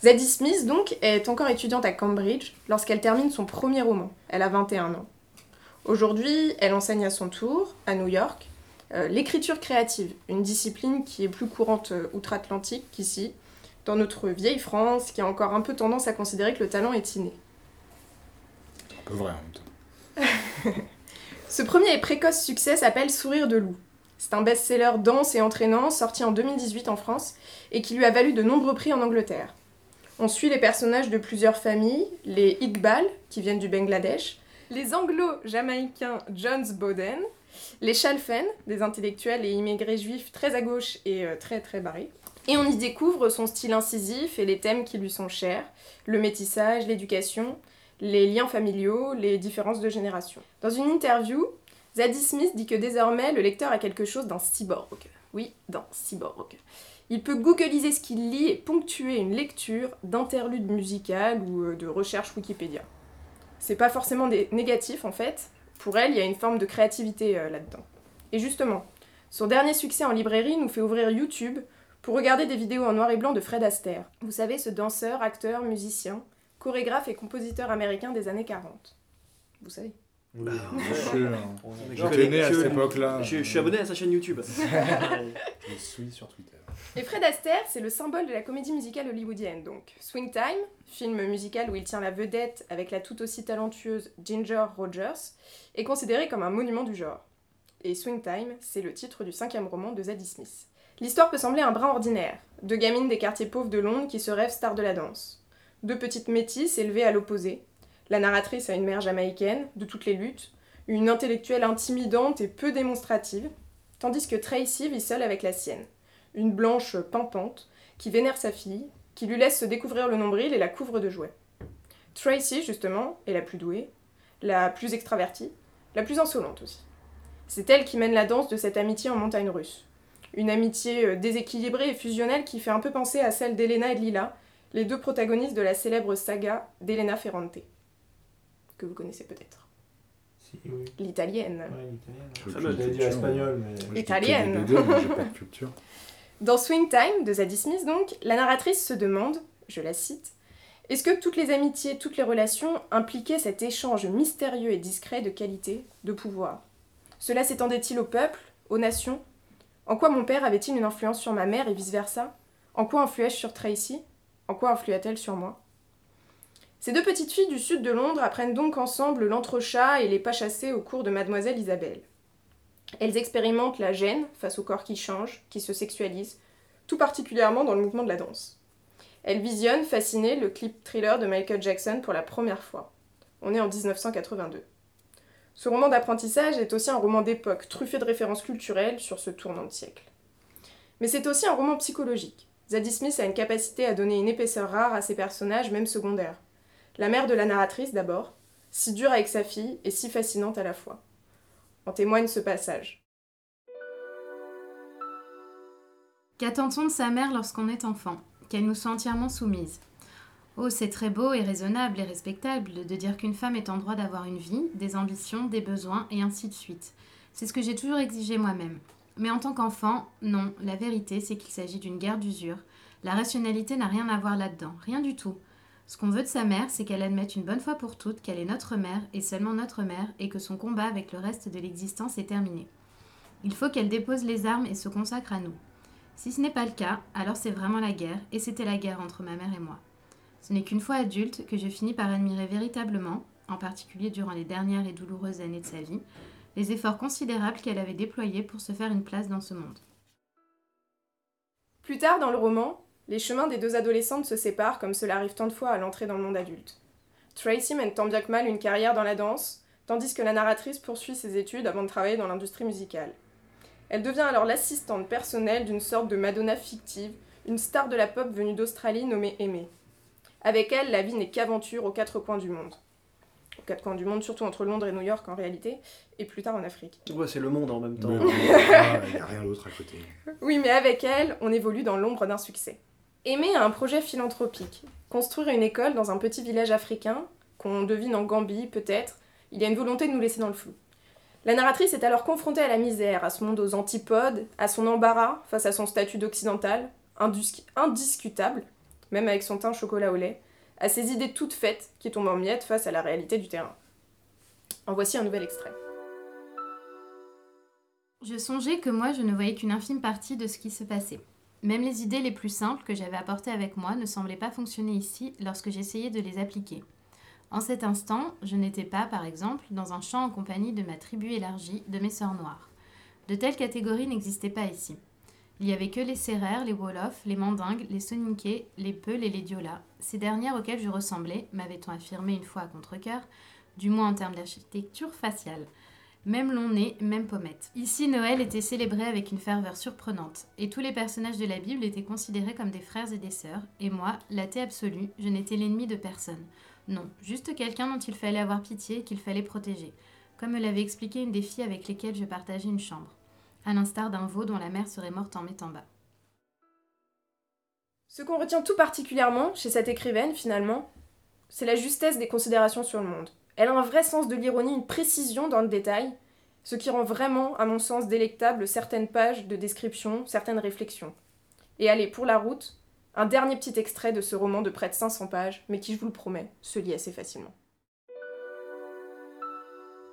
Zadie Smith, donc, est encore étudiante à Cambridge lorsqu'elle termine son premier roman. Elle a 21 ans. Aujourd'hui, elle enseigne à son tour, à New York, euh, l'écriture créative, une discipline qui est plus courante euh, outre-Atlantique qu'ici, dans notre vieille France, qui a encore un peu tendance à considérer que le talent est inné. Un peu vrai en même temps. Ce premier et précoce succès s'appelle Sourire de loup. C'est un best-seller dense et entraînant sorti en 2018 en France et qui lui a valu de nombreux prix en Angleterre. On suit les personnages de plusieurs familles, les Iqbal, qui viennent du Bangladesh, les anglo-jamaïcains Jones Bowden, les Chalfen, des intellectuels et immigrés juifs très à gauche et euh, très très barrés. Et on y découvre son style incisif et les thèmes qui lui sont chers, le métissage, l'éducation, les liens familiaux, les différences de génération. Dans une interview, Zadie Smith dit que désormais le lecteur a quelque chose d'un cyborg. Oui, d'un cyborg. Il peut googliser ce qu'il lit et ponctuer une lecture d'interlude musical ou euh, de recherche Wikipédia. C'est pas forcément des- négatif en fait. Pour elle, il y a une forme de créativité euh, là-dedans. Et justement, son dernier succès en librairie nous fait ouvrir YouTube pour regarder des vidéos en noir et blanc de Fred Astaire. Vous savez, ce danseur, acteur, musicien, chorégraphe et compositeur américain des années 40. Vous savez. Oui. Bien sûr. Je J'étais connais né à que cette lui. époque-là. Je, je suis abonné à sa chaîne YouTube. Je suis sur Twitter. Et Fred Astaire, c'est le symbole de la comédie musicale hollywoodienne, donc. Swing Time, film musical où il tient la vedette avec la tout aussi talentueuse Ginger Rogers, est considéré comme un monument du genre. Et Swing Time, c'est le titre du cinquième roman de Zadie Smith. L'histoire peut sembler un brin ordinaire. Deux gamines des quartiers pauvres de Londres qui se rêvent stars de la danse. Deux petites métisses élevées à l'opposé. La narratrice a une mère jamaïcaine, de toutes les luttes, une intellectuelle intimidante et peu démonstrative, tandis que Tracy vit seule avec la sienne une blanche pimpante, qui vénère sa fille, qui lui laisse se découvrir le nombril et la couvre de jouets. Tracy, justement, est la plus douée, la plus extravertie, la plus insolente aussi. C'est elle qui mène la danse de cette amitié en montagne russe. Une amitié euh, déséquilibrée et fusionnelle qui fait un peu penser à celle d'Elena et de Lila, les deux protagonistes de la célèbre saga d'Elena Ferrante, que vous connaissez peut-être. Si, oui. L'italienne. Ouais, l'italienne. Je- dire espagnol, mais. Italienne. j'ai pas de culture. Dans Swing Time de Zadie Smith, donc, la narratrice se demande, je la cite, Est-ce que toutes les amitiés, toutes les relations impliquaient cet échange mystérieux et discret de qualité, de pouvoir? Cela s'étendait-il au peuple, aux nations? En quoi mon père avait-il une influence sur ma mère et vice-versa? En quoi influais-je sur Tracy? En quoi influait-elle sur moi? Ces deux petites filles du sud de Londres apprennent donc ensemble l'entrechat et les pas chassés au cours de Mademoiselle Isabelle. Elles expérimentent la gêne face au corps qui change, qui se sexualise, tout particulièrement dans le mouvement de la danse. Elles visionnent, fascinées, le clip thriller de Michael Jackson pour la première fois. On est en 1982. Ce roman d'apprentissage est aussi un roman d'époque, truffé de références culturelles sur ce tournant de siècle. Mais c'est aussi un roman psychologique. Zadie Smith a une capacité à donner une épaisseur rare à ses personnages, même secondaires. La mère de la narratrice, d'abord, si dure avec sa fille et si fascinante à la fois. En témoigne ce passage. Qu'attend-on de sa mère lorsqu'on est enfant? Qu'elle nous soit entièrement soumise. Oh, c'est très beau et raisonnable et respectable de dire qu'une femme est en droit d'avoir une vie, des ambitions, des besoins et ainsi de suite. C'est ce que j'ai toujours exigé moi-même. Mais en tant qu'enfant, non, la vérité c'est qu'il s'agit d'une guerre d'usure. La rationalité n'a rien à voir là-dedans, rien du tout. Ce qu'on veut de sa mère, c'est qu'elle admette une bonne fois pour toutes qu'elle est notre mère et seulement notre mère et que son combat avec le reste de l'existence est terminé. Il faut qu'elle dépose les armes et se consacre à nous. Si ce n'est pas le cas, alors c'est vraiment la guerre, et c'était la guerre entre ma mère et moi. Ce n'est qu'une fois adulte que je finis par admirer véritablement, en particulier durant les dernières et douloureuses années de sa vie, les efforts considérables qu'elle avait déployés pour se faire une place dans ce monde. Plus tard dans le roman, les chemins des deux adolescentes se séparent comme cela arrive tant de fois à l'entrée dans le monde adulte. Tracy mène tant bien que mal une carrière dans la danse, tandis que la narratrice poursuit ses études avant de travailler dans l'industrie musicale. Elle devient alors l'assistante personnelle d'une sorte de Madonna fictive, une star de la pop venue d'Australie nommée Aimée. Avec elle, la vie n'est qu'aventure aux quatre coins du monde. Aux quatre coins du monde, surtout entre Londres et New York en réalité, et plus tard en Afrique. Ouais, c'est le monde en même temps. Voilà, Il n'y a rien d'autre à côté. Oui, mais avec elle, on évolue dans l'ombre d'un succès. Aimée a un projet philanthropique. Construire une école dans un petit village africain, qu'on devine en Gambie peut-être, il y a une volonté de nous laisser dans le flou. La narratrice est alors confrontée à la misère, à ce monde aux antipodes, à son embarras face à son statut d'occidental, indiscutable, même avec son teint chocolat au lait, à ses idées toutes faites qui tombent en miettes face à la réalité du terrain. En voici un nouvel extrait. Je songeais que moi je ne voyais qu'une infime partie de ce qui se passait. Même les idées les plus simples que j'avais apportées avec moi ne semblaient pas fonctionner ici lorsque j'essayais de les appliquer. En cet instant, je n'étais pas, par exemple, dans un champ en compagnie de ma tribu élargie, de mes sœurs noires. De telles catégories n'existaient pas ici. Il n'y avait que les Sérères, les Wolofs, les Mandingues, les Soninké, les Peuls et les Diolas, ces dernières auxquelles je ressemblais, m'avait-on affirmé une fois à contre-coeur, du moins en termes d'architecture faciale. Même long nez, même pommette. Ici, Noël était célébré avec une ferveur surprenante, et tous les personnages de la Bible étaient considérés comme des frères et des sœurs, et moi, l'athée absolu, je n'étais l'ennemi de personne. Non, juste quelqu'un dont il fallait avoir pitié et qu'il fallait protéger, comme me l'avait expliqué une des filles avec lesquelles je partageais une chambre à l'instar d'un veau dont la mère serait morte en mettant bas. Ce qu'on retient tout particulièrement chez cette écrivaine, finalement, c'est la justesse des considérations sur le monde. Elle a un vrai sens de l'ironie, une précision dans le détail, ce qui rend vraiment, à mon sens, délectable certaines pages de description, certaines réflexions. Et allez, pour la route, un dernier petit extrait de ce roman de près de 500 pages, mais qui, je vous le promets, se lit assez facilement.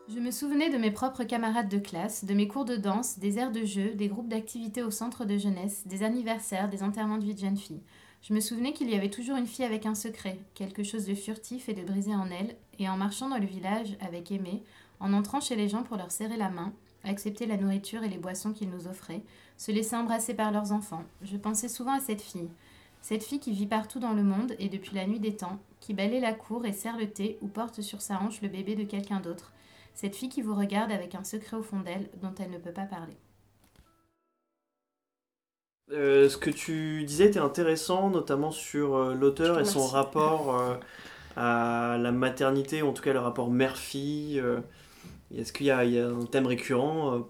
Je me souvenais de mes propres camarades de classe, de mes cours de danse, des aires de jeu, des groupes d'activités au centre de jeunesse, des anniversaires, des enterrements de vie de jeunes filles. Je me souvenais qu'il y avait toujours une fille avec un secret, quelque chose de furtif et de brisé en elle, et en marchant dans le village avec Aimé, en entrant chez les gens pour leur serrer la main, accepter la nourriture et les boissons qu'ils nous offraient, se laisser embrasser par leurs enfants, je pensais souvent à cette fille. Cette fille qui vit partout dans le monde et depuis la nuit des temps, qui balaye la cour et sert le thé ou porte sur sa hanche le bébé de quelqu'un d'autre, cette fille qui vous regarde avec un secret au fond d'elle dont elle ne peut pas parler. Euh, ce que tu disais était intéressant, notamment sur euh, l'auteur et son rapport euh, à la maternité, ou en tout cas le rapport mère-fille. euh. Est-ce qu'il y, a il y a un thème récurrent euh,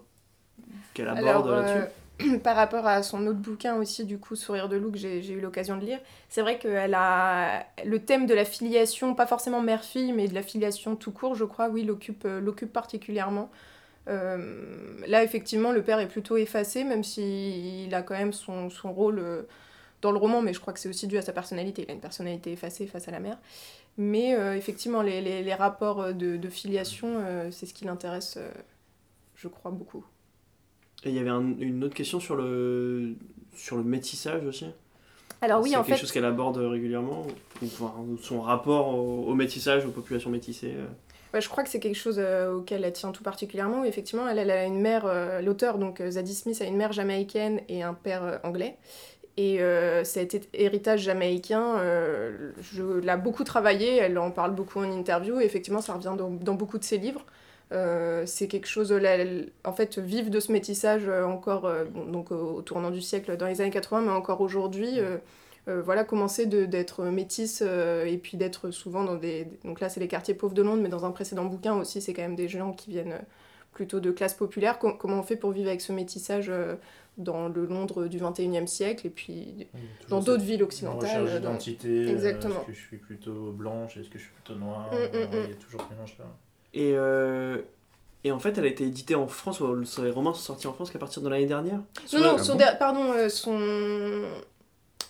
qu'elle aborde Alors, là-dessus? euh, par rapport à son autre bouquin aussi, du coup, Sourire de loup, que j'ai eu l'occasion de lire, c'est vrai qu'elle a le thème de la filiation, pas forcément mère-fille, mais de la filiation tout court, je crois, oui, l'occupe euh, particulièrement. Euh, là, effectivement, le père est plutôt effacé, même s'il a quand même son, son rôle euh, dans le roman, mais je crois que c'est aussi dû à sa personnalité. Il a une personnalité effacée face à la mère. Mais euh, effectivement, les, les- les rapports de, de filiation, euh, c'est ce qui l'intéresse, euh, je crois, beaucoup. Et il y avait un- une autre question sur le, sur le métissage aussi? Alors oui, c'est en quelque fait, chose qu'elle aborde régulièrement ou, son rapport au, au métissage, aux populations métissées. euh? Ouais, je crois que c'est quelque chose euh, auquel elle tient tout particulièrement. Effectivement, elle, elle a une mère, euh, l'auteur, donc euh, Zadie Smith, a une mère jamaïcaine et un père euh, anglais. Et euh, hé- héritage jamaïcain, euh, je l'ai beaucoup travaillé, elle en parle beaucoup en interview, et effectivement, ça revient dans, beaucoup de ses livres. Euh, c'est quelque chose, en fait, vivre de ce métissage euh, encore, donc au, tournant du siècle, dans les années 80, mais encore aujourd'hui, voilà, commencer d'être métisse et puis d'être souvent dans des. Donc là, c'est les quartiers pauvres de Londres, mais dans un précédent bouquin aussi, c'est quand même des gens qui viennent plutôt de classe populaire. Com- comment on fait pour vivre avec ce métissage dans le Londres du 21e siècle et puis dans d'autres villes occidentales. Recherche euh, dans- d'identité. euh, Exactement. Est-ce que je suis plutôt blanche Est-ce que je suis plutôt noire Mm, mm, Euh, mm. Il y a toujours ce mélange-là. Et, euh, et en fait, elle a été éditée en France, ou ses romans sont sortis en France qu'à partir de l'année dernière? Non, non, Ah son pardon, euh, son.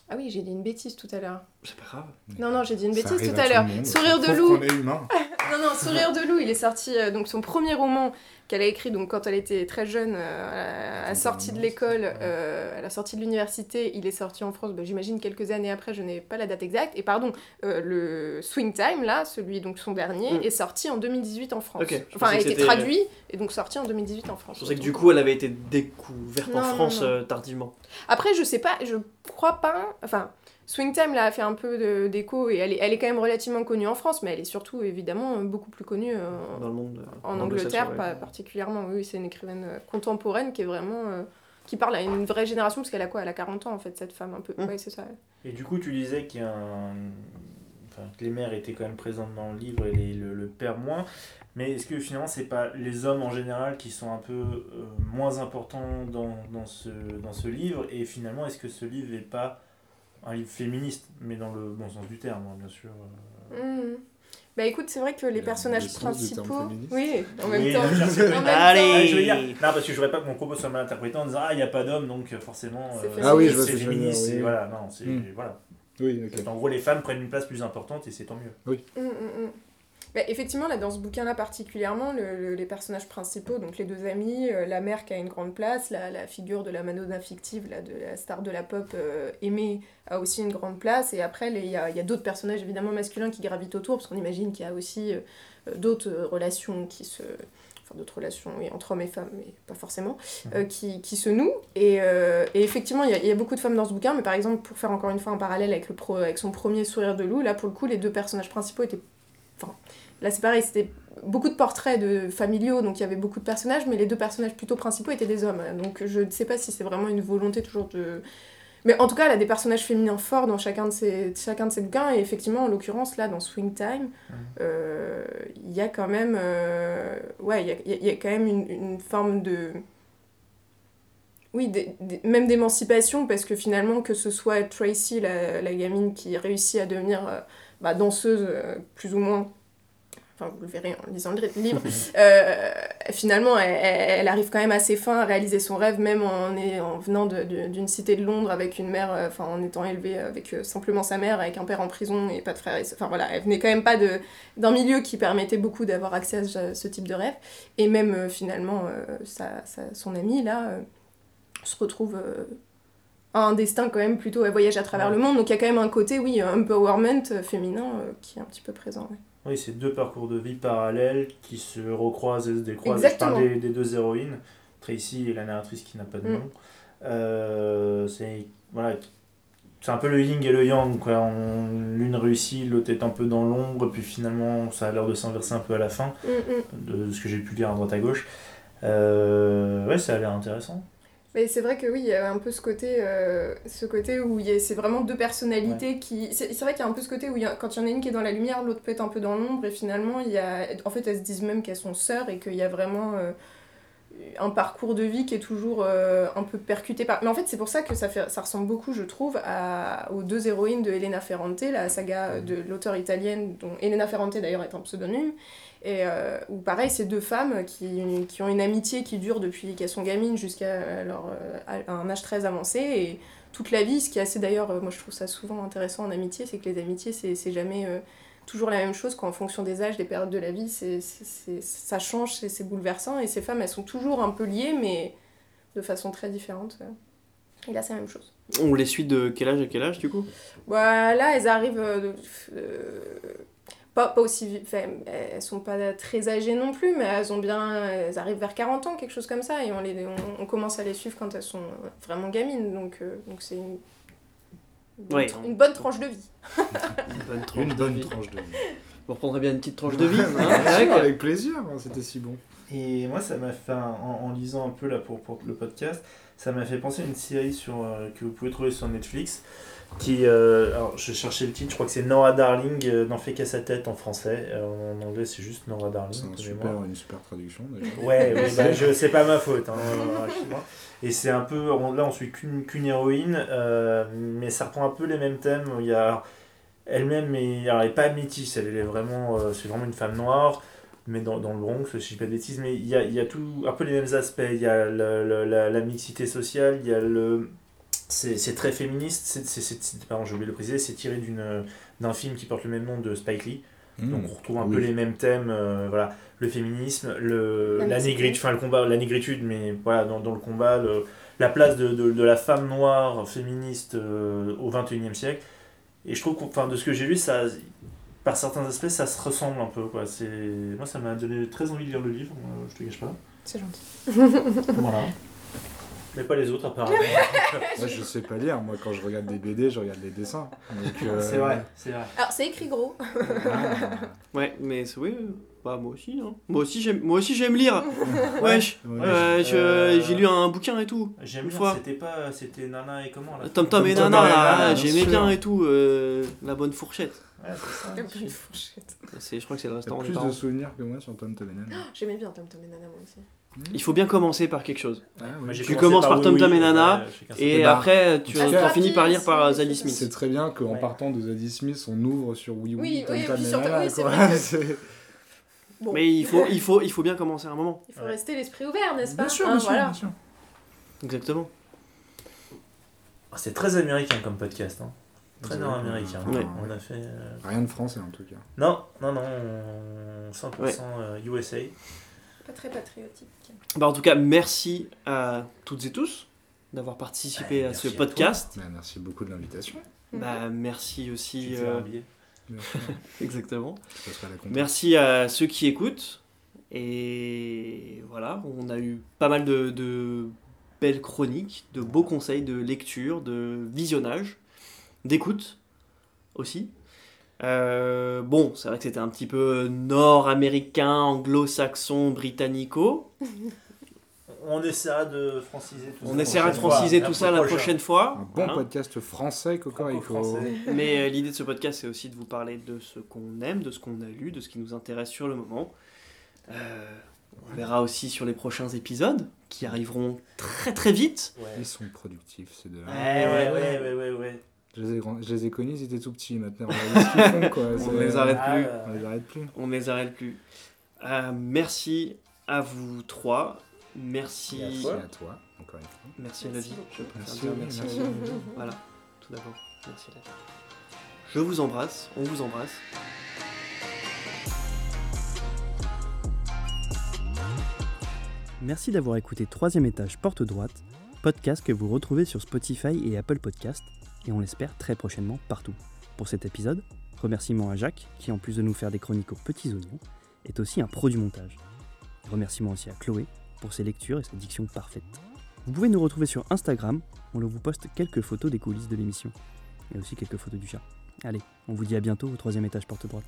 Ah oui, j'ai dit une bêtise tout à l'heure. C'est pas grave. Non, non, j'ai dit une bêtise tout à l'heure. Sourire de loup. Non, non, Sourire de loup, il est sorti, euh, donc son premier roman qu'elle a écrit donc, quand elle était très jeune, euh, à la sortie de l'école, euh, à la sortie de l'université, il est sorti en France, bah, j'imagine quelques années après, je n'ai pas la date exacte. Et pardon, euh, le Swing Time, là, celui, donc son dernier, Mm. est sorti en 2018 en France. Ok, je enfin, a été c'était- traduit et donc sorti en 2018 en France. Je pensais que du coup, elle avait été découverte Non, en France non. euh, tardivement. Après, je sais pas, je crois pas. Enfin, Swing Time là a fait un peu d'écho et elle est, elle est quand même relativement connue en France, mais elle est surtout évidemment beaucoup plus connue euh, Dans le monde. euh, en Angleterre, ouais. pas particulièrement. Oui, c'est une écrivaine euh, contemporaine qui est vraiment. euh, qui parle à une vraie génération, parce qu'elle a quoi? Elle a 40 ans en fait, cette femme un peu. Mm. Ouais, c'est ça. Et du coup, tu disais qu'il y a un... enfin, que les mères étaient quand même présentes dans le livre et les- le, le père moins. Mais est-ce que finalement, c'est pas les hommes en général qui sont un peu euh, moins importants dans, dans, ce, dans ce livre? Et finalement, est-ce que ce livre n'est pas un livre féministe, mais dans le bon sens du terme, hein, bien sûr euh. Mm. Bah écoute, c'est vrai que les Le- personnages le principaux. Oui, en même Oui, temps. non, je sais. en même Allez. temps- Ah, je veux dire, non, parce que je voudrais pas que mon propos soit mal interprété en disant Ah, il n'y a pas d'homme, donc euh, forcément. C'est euh, féministe. Ah oui, c'est féministe. oui. Voilà, non, c'est. Hmm. Voilà. Oui. En gros, les femmes prennent une place plus importante et c'est tant mieux. Mm, mm, mm. Bah, effectivement, là, dans ce bouquin-là particulièrement, le- le- les personnages principaux, donc les deux amis, euh, la mère qui a une grande place, la, la figure de la manodin fictive, là, de la star de la pop euh, aimée, a aussi une grande place. Et après, il y a, il y a d'autres personnages évidemment masculins qui gravitent autour, parce qu'on imagine qu'il y a aussi euh, d'autres relations qui se. Enfin, d'autres relations oui, entre hommes et femmes, mais pas forcément, euh, qui, qui se nouent. Et, et effectivement, il y, a, il y a beaucoup de femmes dans ce bouquin, mais par exemple, pour faire encore une fois un parallèle avec, le pro- avec son premier sourire de loup, là, pour le coup, les deux personnages principaux étaient Là, c'est pareil, c'était beaucoup de portraits de familiaux, donc il y avait beaucoup de personnages, mais les deux personnages plutôt principaux étaient des hommes. Donc je ne sais pas si c'est vraiment une volonté toujours de. Mais en tout cas, elle a des personnages féminins forts dans chacun de ses, chacun de ses bouquins, et effectivement, en l'occurrence, là, dans Swing Time, euh, il y a quand même. euh, ouais, il y a, y quand même une, une forme de. Oui, des- des- même d'émancipation, parce que finalement, que ce soit Tracy, la, la gamine qui réussit à devenir euh, bah, danseuse, plus ou moins, enfin vous le verrez en lisant le livre, euh, finalement elle, arrive quand même à ses fins, à réaliser son rêve, même en, est- en venant d'une cité de Londres avec une mère, euh, enfin en étant élevée avec euh, simplement sa mère, avec un père en prison et pas de frère. et. Enfin voilà, elle venait quand même pas d'un milieu qui permettait beaucoup d'avoir accès à ce, type de rêve. Et même finalement, sa, sa- son amie là se retrouve. a un destin quand même plutôt, elle voyage à travers Ouais. le monde, donc il y a quand même un côté, oui, un empowerment féminin qui est un petit peu présent. ouais. Oui, c'est deux parcours de vie parallèles qui se recroisent et se décroisent. Exactement. Je parle des, des deux héroïnes, Tracy et la narratrice qui n'a pas de Mm. nom. Euh, c'est voilà, c'est un peu le yin et le yang. Quoi. L'une réussit, l'autre est un peu dans l'ombre, puis finalement ça a l'air de s'inverser un peu à la fin, Mm, mm. de ce que j'ai pu lire à droite à gauche. Euh, ouais, ça a l'air intéressant. Mais c'est vrai que oui, il y a un peu ce côté, euh, ce côté où il y a- c'est vraiment deux personnalités qui... C'est c'est vrai qu'il y a un peu ce côté où il y a- quand il y en a une qui est dans la lumière, l'autre peut être un peu dans l'ombre, et finalement, il y a... en fait, elles se disent même qu'elles sont sœurs et qu'il y a vraiment euh, un parcours de vie qui est toujours euh, un peu percuté par... Mais en fait, c'est pour ça que ça, fait... ça ressemble beaucoup, je trouve, à... aux deux héroïnes de Elena Ferrante, la saga de l'auteur italienne, dont Elena Ferrante d'ailleurs est un pseudonyme, et euh, où pareil, c'est deux femmes qui, qui ont une amitié qui dure depuis qu'elles sont gamines jusqu'à leur, euh, à un âge très avancé. Et toute la vie, ce qui est assez d'ailleurs, euh, moi je trouve ça souvent intéressant en amitié, c'est que les amitiés, c'est c'est jamais euh, toujours la même chose qu'en fonction des âges, des périodes de la vie, c'est ça change, c'est c'est bouleversant. Et ces femmes, elles sont toujours un peu liées, mais de façon très différente. Et là, c'est la même chose. On les suit de quel âge à quel âge du coup? Voilà, elles arrivent. de- pas, pas aussi. elles sont pas très âgées non plus, mais elles ont bien. Elles arrivent vers 40 ans, quelque chose comme ça, et on, les, on, on commence à les suivre quand elles sont vraiment gamines, donc euh, donc c'est une, une, Ouais. une bonne tranche de vie. Une bonne tranche Une de bonne vie. tranche de vie. Vous reprendrez bien une petite tranche de vie. hein, avec- avec plaisir, hein, c'était si bon. Et moi, ça m'a fait, un- en, en lisant un peu là pour, pour le podcast, ça m'a fait penser à une série sur, euh, que vous pouvez trouver sur Netflix. Qui, euh, alors, je cherchais le titre, je crois que c'est Nora Darling, euh, n'en fait qu'à sa tête en français. Euh, en anglais, c'est juste Nora Darling. C'est un super, une super traduction déjà. Ouais, ouais, bah, je, c'est pas ma faute. hein, et c'est un peu, on- là, on suit qu'une qu'une héroïne, euh, mais ça reprend un peu les mêmes thèmes. Il y a elle-même, mais alors, elle est pas métisse, elle est vraiment, c'est vraiment une femme noire, mais dans, dans le Bronx, si je dis pas de bêtises. Mais il y a, il y a tout, un peu les mêmes aspects. Il y a le- le- la, la mixité sociale, il y a le, c'est c'est très féministe. C'est, pardon, j'ai oublié de le préciser, c'est tiré d'une d'un film qui porte le même nom de Spike Lee. Donc on retrouve un Oui. peu les mêmes thèmes, euh, voilà, le féminisme, le, La négritude, enfin le combat, la négritude, mais voilà, dans, dans le combat, le- la place de, de, de la femme noire féministe euh, au XXIe siècle. Et je trouve, enfin, de ce que j'ai lu, ça, par certains aspects, ça se ressemble un peu, quoi. C'est, moi, ça m'a donné très envie de lire le livre, euh, je te cache pas. C'est gentil. voilà. Mais pas les autres, apparemment. Moi, je sais pas lire. Moi, quand je regarde des BD, je regarde les dessins. Euh, c'est vrai, c'est vrai. Alors c'est écrit gros. ah, Ouais, mais c'est- oui, bah moi aussi. Hein. Moi aussi j'aime, moi aussi j'aime lire. Wesh. ouais. Euh, Euh, j'ai lu un bouquin et tout. J'aime Une bien, fois. c'était pas, c'était Nana et comment là Tom Tom et Tom Nana, là, j'aimais bien et tout. euh, la bonne fourchette. Ouais, c'est ça. Une fourchette. C'est, je crois que c'est le restaurant plus de souvenirs que moi sur Tom Tom et Nana. J'aimais bien Tom Tom et Nana moi aussi. Il faut bien commencer par quelque chose. Ah, j'ai Tu commences par Oui, Tom Oui, Tom et ouais, Nana, Et après, tu Scrappy finis par lire par euh, oui, Zadie Smith. C'est très bien qu'en Ouais. partant de Zadie Smith, on ouvre sur Oui Oui, Oui, Tom oui, Tom puis et sur- Nana, oui, Bon. Mais il faut, il, faut, il faut bien commencer à un moment. Il faut Ouais. rester l'esprit ouvert, n'est-ce pas Bien sûr, Hein, bien sûr, voilà. bien sûr. Exactement. Ah, C'est très américain comme podcast. Hein. Très Ouais, nord-américain. ouais. On a fait. euh, Rien de français en tout cas. Non, non, non. on- 100% euh, USA. Pas très patriotique. Bah, en tout cas, merci à toutes et tous d'avoir participé à ce à podcast. Bah, merci beaucoup de l'invitation. Bah, merci aussi. Euh, exactement. Merci à ceux qui écoutent. Et voilà, on a eu pas mal de, de belles chroniques, de beaux conseils de lecture, de visionnage, d'écoute aussi. Euh, bon, c'est vrai que c'était un petit peu nord-américain, anglo-saxon, britannico. On essaiera de franciser tout ça. On la essaiera de prochaine franciser fois. tout ça la prochaine fois. Un bon Voilà. podcast français, Coco. Il faut... Franco-français. Mais euh, l'idée de ce podcast, c'est aussi de vous parler de ce qu'on aime, de ce qu'on a lu, de ce qui nous intéresse sur le moment. Euh, on verra aussi sur les prochains épisodes qui arriveront très très vite. Ouais. Ils sont productifs, ces deux-là. Ouais, ouais, ouais, ouais, ouais, ouais. Je les ai, grand- je les ai connus, ils étaient tout petits. Maintenant, on font, quoi. Les arrête Ah, plus. euh, On les arrête plus. On ne les arrête plus. Euh, merci à vous trois. Merci. À Merci toi. à toi, encore une fois. Merci à la Merci vie. Je préfère Merci, dire merci. merci. Voilà, tout d'abord. Merci à la vie. Je vous embrasse, on vous embrasse. Merci d'avoir écouté Troisième étage porte droite, podcast que vous retrouvez sur Spotify et Apple Podcast, et on l'espère très prochainement partout. Pour cet épisode, remerciements à Jacques, qui en plus de nous faire des chroniques aux petits oignons, est aussi un pro du montage. Remerciements aussi à Chloé pour ses lectures et sa diction parfaite. Vous pouvez nous retrouver sur Instagram, on vous poste quelques photos des coulisses de l'émission, et aussi quelques photos du chat. Allez, on vous dit à bientôt au troisième étage porte droite.